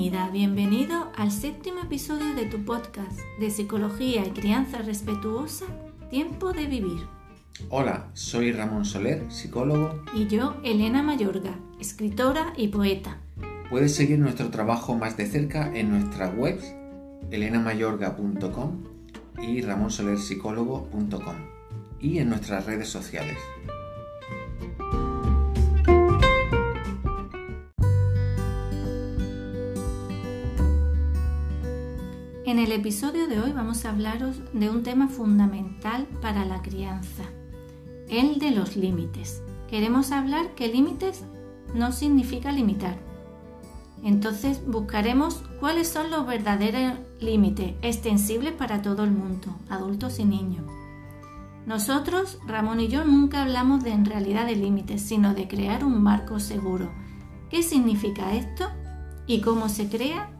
Bienvenida, bienvenido al séptimo episodio de tu podcast de Psicología y Crianza Respetuosa, Tiempo de Vivir. Hola, soy Ramón Soler, psicólogo. Y yo, Elena Mayorga, escritora y poeta. Puedes seguir nuestro trabajo más de cerca en nuestras webs elenamayorga.com y ramonsolerpsicólogo.com y en nuestras redes sociales. El episodio de hoy vamos a hablaros de un tema fundamental para la crianza, el de los límites. Queremos hablar que límites no significa limitar. Entonces buscaremos cuáles son los verdaderos límites extensibles para todo el mundo, adultos y niños. Nosotros, Ramón y yo, nunca hablamos de en realidad de límites, sino de crear un marco seguro. ¿Qué significa esto? ¿Y cómo se crea?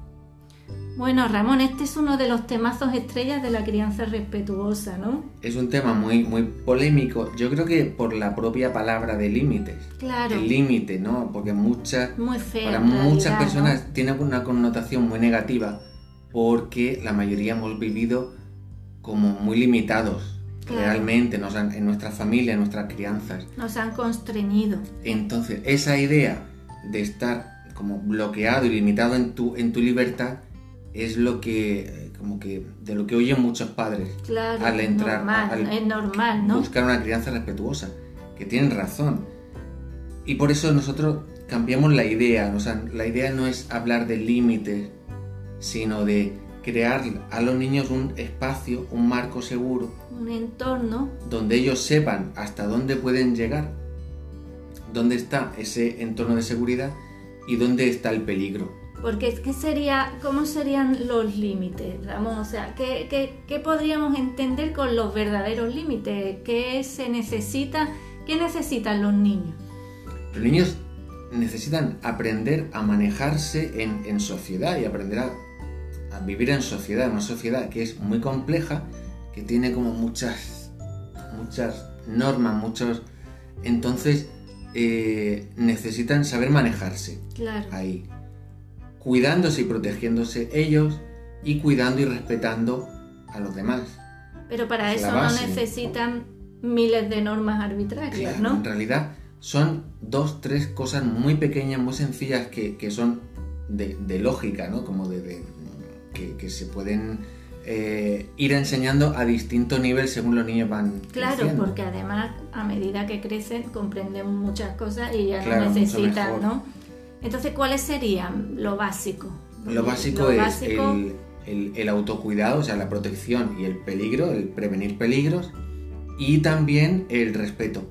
Bueno, Ramón, este es uno de los temazos estrellas de la crianza respetuosa, ¿no? Es un tema muy, muy polémico, yo creo que por la propia palabra de límites. Claro. El límite, ¿no? Porque muchas, muy feo, para muchas personas tiene una connotación muy negativa porque la mayoría hemos vivido como muy limitados. Realmente nos han, en nuestra familia, en nuestras crianzas. Nos han constreñido. Entonces, esa idea de estar como bloqueado y limitado en tu, en tu libertad es lo que como que de lo que oyen muchos padres claro, al entrar normal, es normal, ¿no? buscar una crianza respetuosa que tienen razón y por eso nosotros cambiamos la idea o sea, la idea no es hablar de límites sino de crear a los niños un espacio un marco seguro un entorno donde ellos sepan hasta dónde pueden llegar dónde está ese entorno de seguridad y dónde está el peligro porque ¿qué sería, ¿cómo serían los límites, Ramón? O sea, ¿qué, qué, podríamos entender con los verdaderos límites? ¿Qué se necesita? ¿Qué necesitan los niños? Los niños necesitan aprender a manejarse en, en sociedad y aprender a, a, vivir en sociedad, una sociedad que es muy compleja, que tiene como muchas, muchas normas, muchos... Entonces, eh, necesitan saber manejarse claro. ahí cuidándose y protegiéndose ellos y cuidando y respetando a los demás. Pero para eso no necesitan miles de normas arbitrarias, ¿no? En realidad son dos, tres cosas muy pequeñas, muy sencillas que, son de, lógica, ¿no? Como de, que, se pueden eh, ir enseñando a distinto nivel según los niños van Claro, porque además a medida que crecen comprenden muchas cosas y ya no necesitan, ¿no? Entonces, ¿cuáles serían lo básico? Lo básico es El, autocuidado, o sea, la protección y el peligro, el prevenir peligros, y también el respeto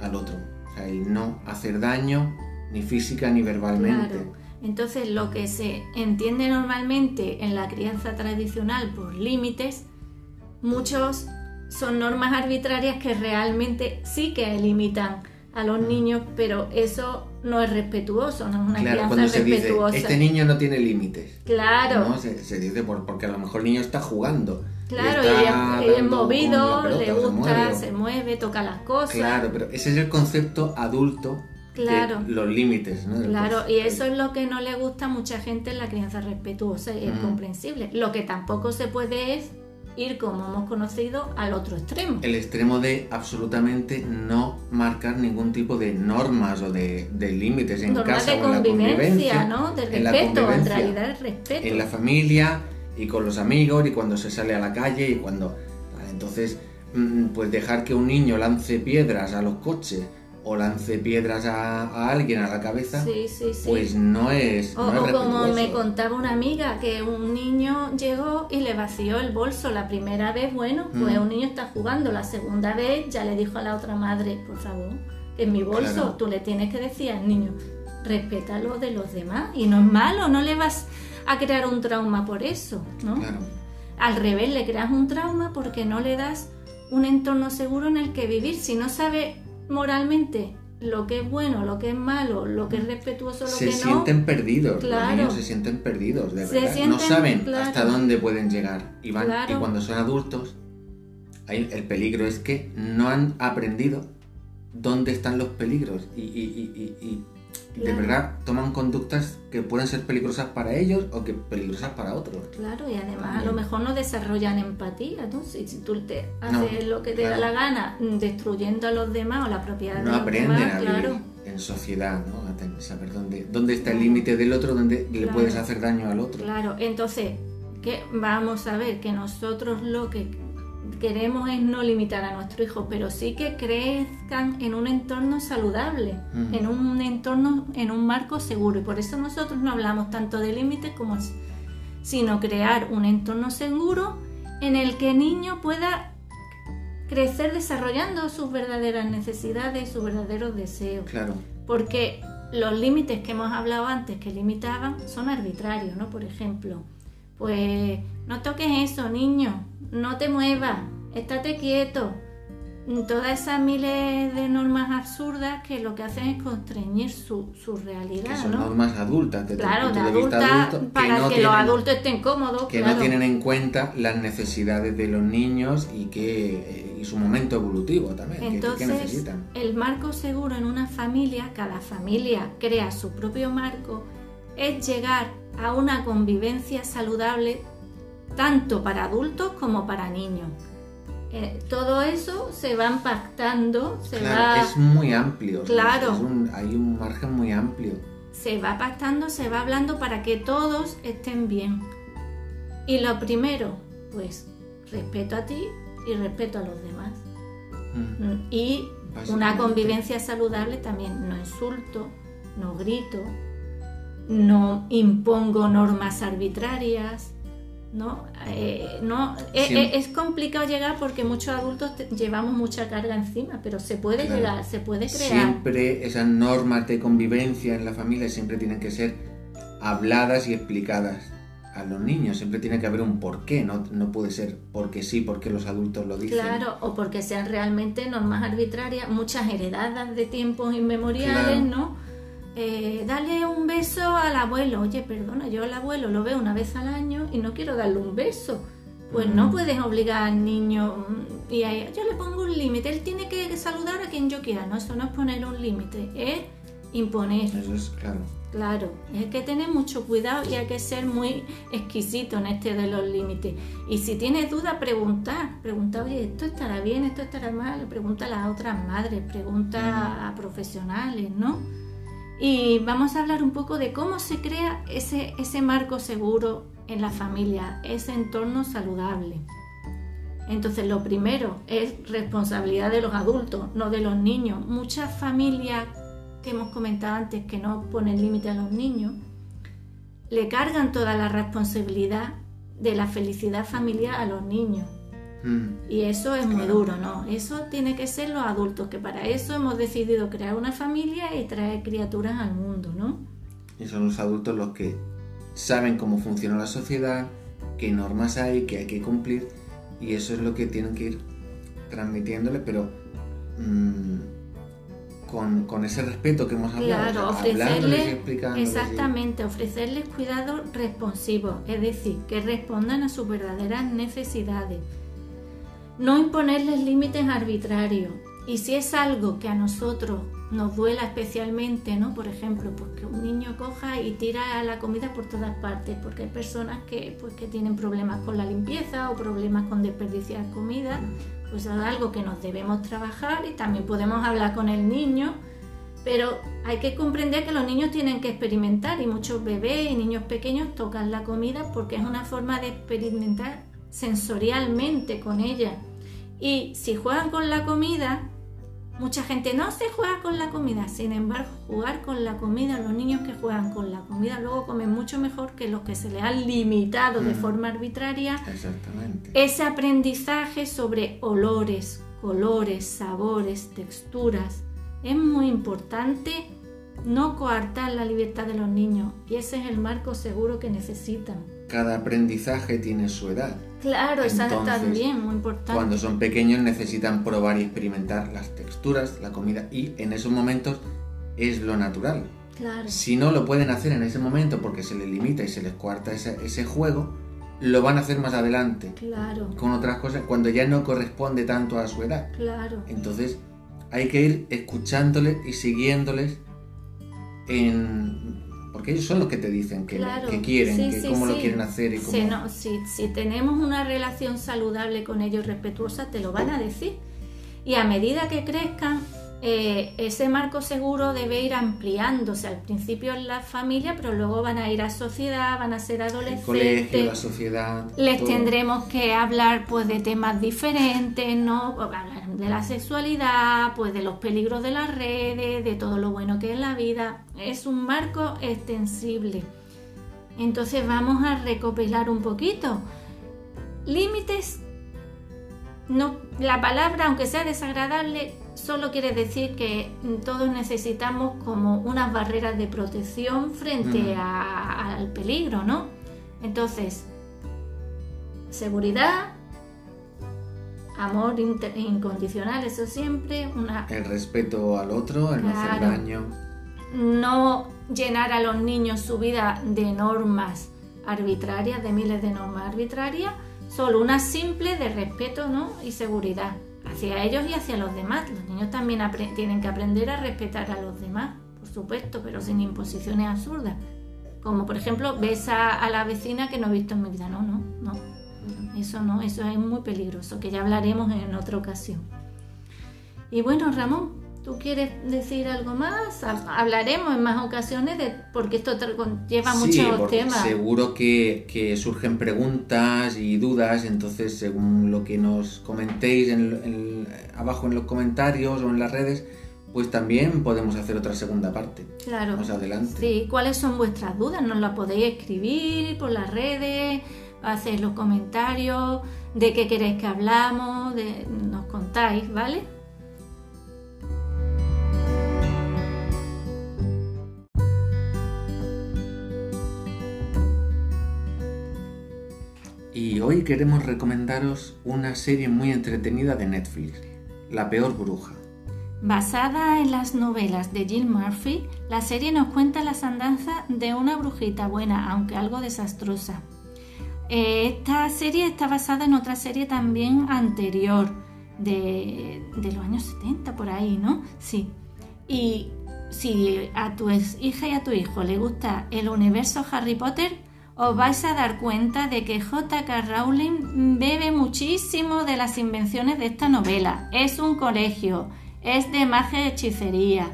al otro, o sea, el no hacer daño ni física ni verbalmente. Claro. Entonces, lo que se entiende normalmente en la crianza tradicional por límites, muchos son normas arbitrarias que realmente sí que limitan a los niños, pero eso no es respetuoso, no es una claro, crianza se respetuosa. Dice, este niño no tiene límites. Claro. ¿no? Se, dice porque a lo mejor el niño está jugando. Claro, y, es, movido, le gusta, se mueve. toca las cosas. Claro, pero ese es el concepto adulto Claro. los límites, ¿no? Claro, y eso es lo que no le gusta a mucha gente en la crianza respetuosa y es comprensible. Lo que tampoco se puede es ir, como hemos conocido, al otro extremo. El extremo de absolutamente no marcar ningún tipo de normas o de, límites en casa de o en la convivencia, ¿no? De respeto, en, realidad es respeto. En la familia y con los amigos y cuando se sale a la calle y cuando... entonces, mm, pues dejar que un niño lance piedras a los coches o lance piedras a, alguien a la cabeza, pues no es. O, como me contaba una amiga, que un niño llegó y le vació el bolso la primera vez, bueno, pues mm. un niño está jugando, la segunda vez ya le dijo a la otra madre, por favor, en mi bolso tú le tienes que decir al niño, respeta lo de los demás y no es malo, no le vas a crear un trauma por eso, ¿no? Al revés, le creas un trauma porque no le das un entorno seguro en el que vivir. Si no sabe moralmente lo que es bueno, lo que es malo, lo que es respetuoso, lo que no. Se sienten perdidos, los niños se sienten perdidos, de verdad. no saben hasta dónde pueden llegar. Y, van, y cuando son adultos, el peligro es que no han aprendido dónde están los peligros y, de Claro. verdad toman conductas que pueden ser peligrosas para ellos o que peligrosas para otros. Claro, y además a lo mejor no desarrollan empatía, ¿no? Si, si tú te haces lo que te da la gana, mm, destruyendo a los demás o la propiedad de No los aprenden demás, a vivir claro. en sociedad, ¿no? A saber dónde, dónde está el límite del otro, dónde le puedes hacer daño al otro. Claro, entonces, ¿qué? vamos a ver que nosotros lo que queremos es no limitar a nuestro hijo, pero sí que crezcan en un entorno saludable, en un entorno, en un marco seguro. Y por eso nosotros no hablamos tanto de límites como sino crear un entorno seguro en el que el niño pueda crecer desarrollando sus verdaderas necesidades, sus verdaderos deseos. Claro, Porque los límites que hemos hablado antes que limitaban son arbitrarios, ¿no? Por ejemplo, pues no toques eso, niño, no te muevas, estate quieto. Todas esas miles de normas absurdas que lo que hacen es constreñir su, su que realidad, son ¿no? normas adultas desde Claro, el punto de vista adulta, adulto, para no que tienen, los adultos estén cómodos, que claro. no tienen en cuenta las necesidades de los niños y que eh, y su momento evolutivo también, que- que, Entonces, necesitan. el marco seguro en una familia, cada familia crea su propio marco, es llegar a una convivencia saludable tanto para adultos como para niños. Eh, todo eso se va pactando, se Claro, va es muy amplio. Claro. un- hay un margen muy amplio. se va pactando, se va hablando para que todos estén bien. Y lo primero, pues respeto a ti y respeto a los demás. Y una convivencia saludable también, no insulto, no grito, no impongo normas arbitrarias, ¿no? Eh, no eh, Sí. eh, es complicado llegar porque muchos adultos te- llevamos mucha carga encima, pero se puede Claro. llegar, se puede crear. Siempre esas normas de convivencia en la familia siempre tienen que ser habladas y explicadas a los niños. Siempre tiene que haber un porqué, no, no puede ser porque sí, porque los adultos lo dicen. Claro, o porque sean realmente normas arbitrarias, muchas heredadas de tiempos inmemoriales, Claro. ¿no? Eh, dale un beso al abuelo. Oye, perdona, yo al abuelo lo veo una vez al año y no quiero darle un beso. Pues Mm. no puedes obligar al niño mm, y a ella, yo le pongo un límite. Él tiene que saludar a quien yo quiera. No, eso no es poner un límite, es imponer. Eso es claro. Claro, es que tener mucho cuidado y hay que ser muy exquisito en este de los límites. Y si tienes duda, preguntar. Pregunta, oye, ¿esto estará bien? ¿Esto estará mal? Pregunta a las otras madres, pregunta a profesionales, ¿no? Y vamos a hablar un poco de cómo se crea ese, ese marco seguro en la familia, ese entorno saludable. Entonces, lo primero es responsabilidad de los adultos, no de los niños. Muchas familias que hemos comentado antes que no ponen límite a los niños, le cargan toda la responsabilidad de la felicidad familiar a los niños. Mm. Y eso es muy duro, ¿no? Eso tiene que ser los adultos, que para eso hemos decidido crear una familia y traer criaturas al mundo, ¿no? Y son los adultos los que saben cómo funciona la sociedad, qué normas hay, qué hay que cumplir, y eso es lo que tienen que ir transmitiéndole, pero mm, con, con ese respeto que hemos hablado, Claro, ofrecerles, exactamente, ofrecerles cuidados responsivos, es decir, que respondan a sus verdaderas necesidades. No imponerles límites arbitrarios. Y si es algo que a nosotros nos duela especialmente, ¿no? Por ejemplo, pues que un niño coja y tira la comida por todas partes, porque hay personas que, pues, que tienen problemas con la limpieza o problemas con desperdiciar comida, pues es algo que nos debemos trabajar y también podemos hablar con el niño, pero hay que comprender que los niños tienen que experimentar y muchos bebés y niños pequeños tocan la comida porque es una forma de experimentar sensorialmente con ella. Y si juegan con la comida, mucha gente no se juega con la comida. Sin embargo, jugar con la comida, los niños que juegan con la comida luego comen mucho mejor que los que se les han limitado de Mm. forma arbitraria Exactamente. ese aprendizaje sobre olores, colores, sabores, texturas. Es muy importante no coartar la libertad de los niños y ese es el marco seguro que necesitan. Cada aprendizaje tiene su edad. Claro, esa Entonces, también muy importante. Cuando son pequeños necesitan probar y experimentar las texturas, la comida, y en esos momentos es lo natural. Claro, Si no lo pueden hacer en ese momento porque se les limita y se les cuarta ese, ese juego, lo van a hacer más adelante claro, con otras cosas cuando ya no corresponde tanto a su edad. claro. Entonces hay que ir escuchándoles y siguiéndoles en... Porque ellos son los que te dicen que, que quieren, que cómo lo quieren hacer y cómo... si, si tenemos una relación saludable con ellos, respetuosa, te lo van a decir. Y a medida que crezcan, eh, ese marco seguro debe ir ampliándose. Al principio en la familia, pero luego van a ir a sociedad, van a ser adolescentes. El colegio, la sociedad. Les tendremos que hablar pues de temas diferentes, ¿no? De la sexualidad, pues de los peligros de las redes, de todo lo bueno que es la vida. Es un marco extensible. Entonces vamos a recopilar un poquito. Límites. No, la palabra, aunque sea desagradable, solo quiere decir que todos necesitamos como unas barreras de protección frente mm. al peligro, ¿no? Entonces, seguridad, amor incondicional, eso siempre, una... El respeto al otro, el no hacer daño. No llenar a los niños su vida de normas arbitrarias, de miles de normas arbitrarias, solo una simple de respeto ¿no? y seguridad hacia ellos y hacia los demás. Los niños también tienen que aprender a respetar a los demás, por supuesto, pero sin imposiciones absurdas. Como por ejemplo, ves a, la vecina que no he visto en mi vida. No, no, no. Eso no, eso es muy peligroso, que ya hablaremos en otra ocasión. Y bueno, Ramón, ¿Tú quieres decir algo más? Hablaremos en más ocasiones de porque esto lleva sí, muchos temas. Seguro que, surgen preguntas y dudas, entonces según lo que nos comentéis en, abajo en los comentarios o en las redes, pues también podemos hacer otra segunda parte. Claro. Más adelante. Sí, ¿cuáles son vuestras dudas? Nos las podéis escribir por las redes, hacer los comentarios, de qué queréis que hablamos, de, nos contáis, ¿vale? Y hoy queremos recomendaros una serie muy entretenida de Netflix, La peor bruja. Basada en las novelas de Jill Murphy, la serie nos cuenta las andanzas de una brujita buena, aunque algo desastrosa. Esta serie está basada en otra serie también anterior, de, de los años 70, por ahí, ¿no? Sí. Y si a tu hija y a tu hijo le gusta el universo Harry Potter, os vais a dar cuenta de que J.K. Rowling bebe muchísimo de las invenciones de esta novela. Es un colegio, es de magia y hechicería.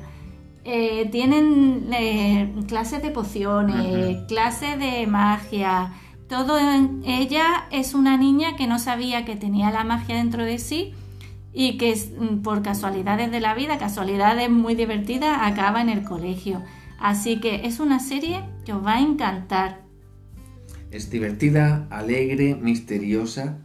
Eh, tienen eh, clases de pociones, clases de magia. Todo en ella es una niña que no sabía que tenía la magia dentro de sí y que mm, por casualidades de la vida, casualidades muy divertidas, acaba en el colegio. Así que es una serie que os va a encantar. Es divertida, alegre, misteriosa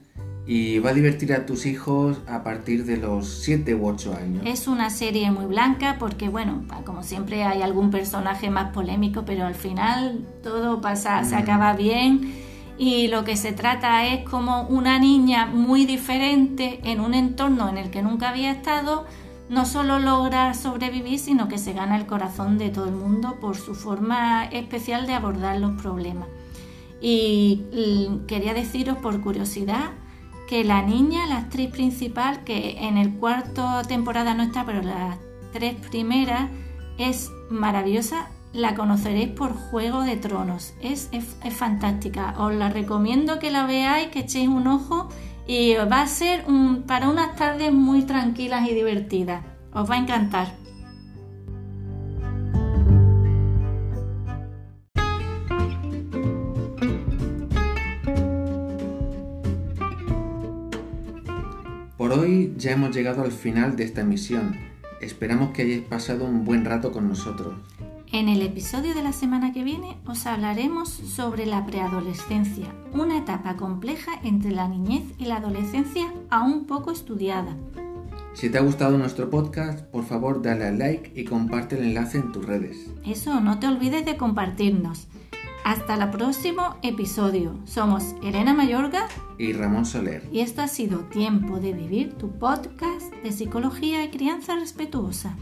y va a divertir a tus hijos a partir de los 7 u 8 años. Es una serie muy blanca porque, bueno, como siempre hay algún personaje más polémico, pero al final todo pasa, se mm. acaba bien y lo que se trata es como una niña muy diferente en un entorno en el que nunca había estado, no solo logra sobrevivir, sino que se gana el corazón de todo el mundo por su forma especial de abordar los problemas. Y, quería deciros por curiosidad que la niña, la actriz principal, que en el cuarto temporada no está, pero las tres primeras, es maravillosa. La conoceréis por Juego de Tronos. Es, es, fantástica. Os la recomiendo que la veáis, que echéis un ojo y va a ser para unas tardes muy tranquilas y divertidas. Os va a encantar. hoy ya hemos llegado al final de esta emisión. Esperamos que hayáis pasado un buen rato con nosotros. En el episodio de la semana que viene os hablaremos sobre la preadolescencia, una etapa compleja entre la niñez y la adolescencia aún poco estudiada. Si te ha gustado nuestro podcast, por favor dale al like y comparte el enlace en tus redes. Eso, no te olvides de compartirnos. Hasta el próximo episodio. Somos Elena Mayorga y Ramón Soler. Y esto ha sido Tiempo de Vivir, tu podcast de psicología y crianza respetuosa.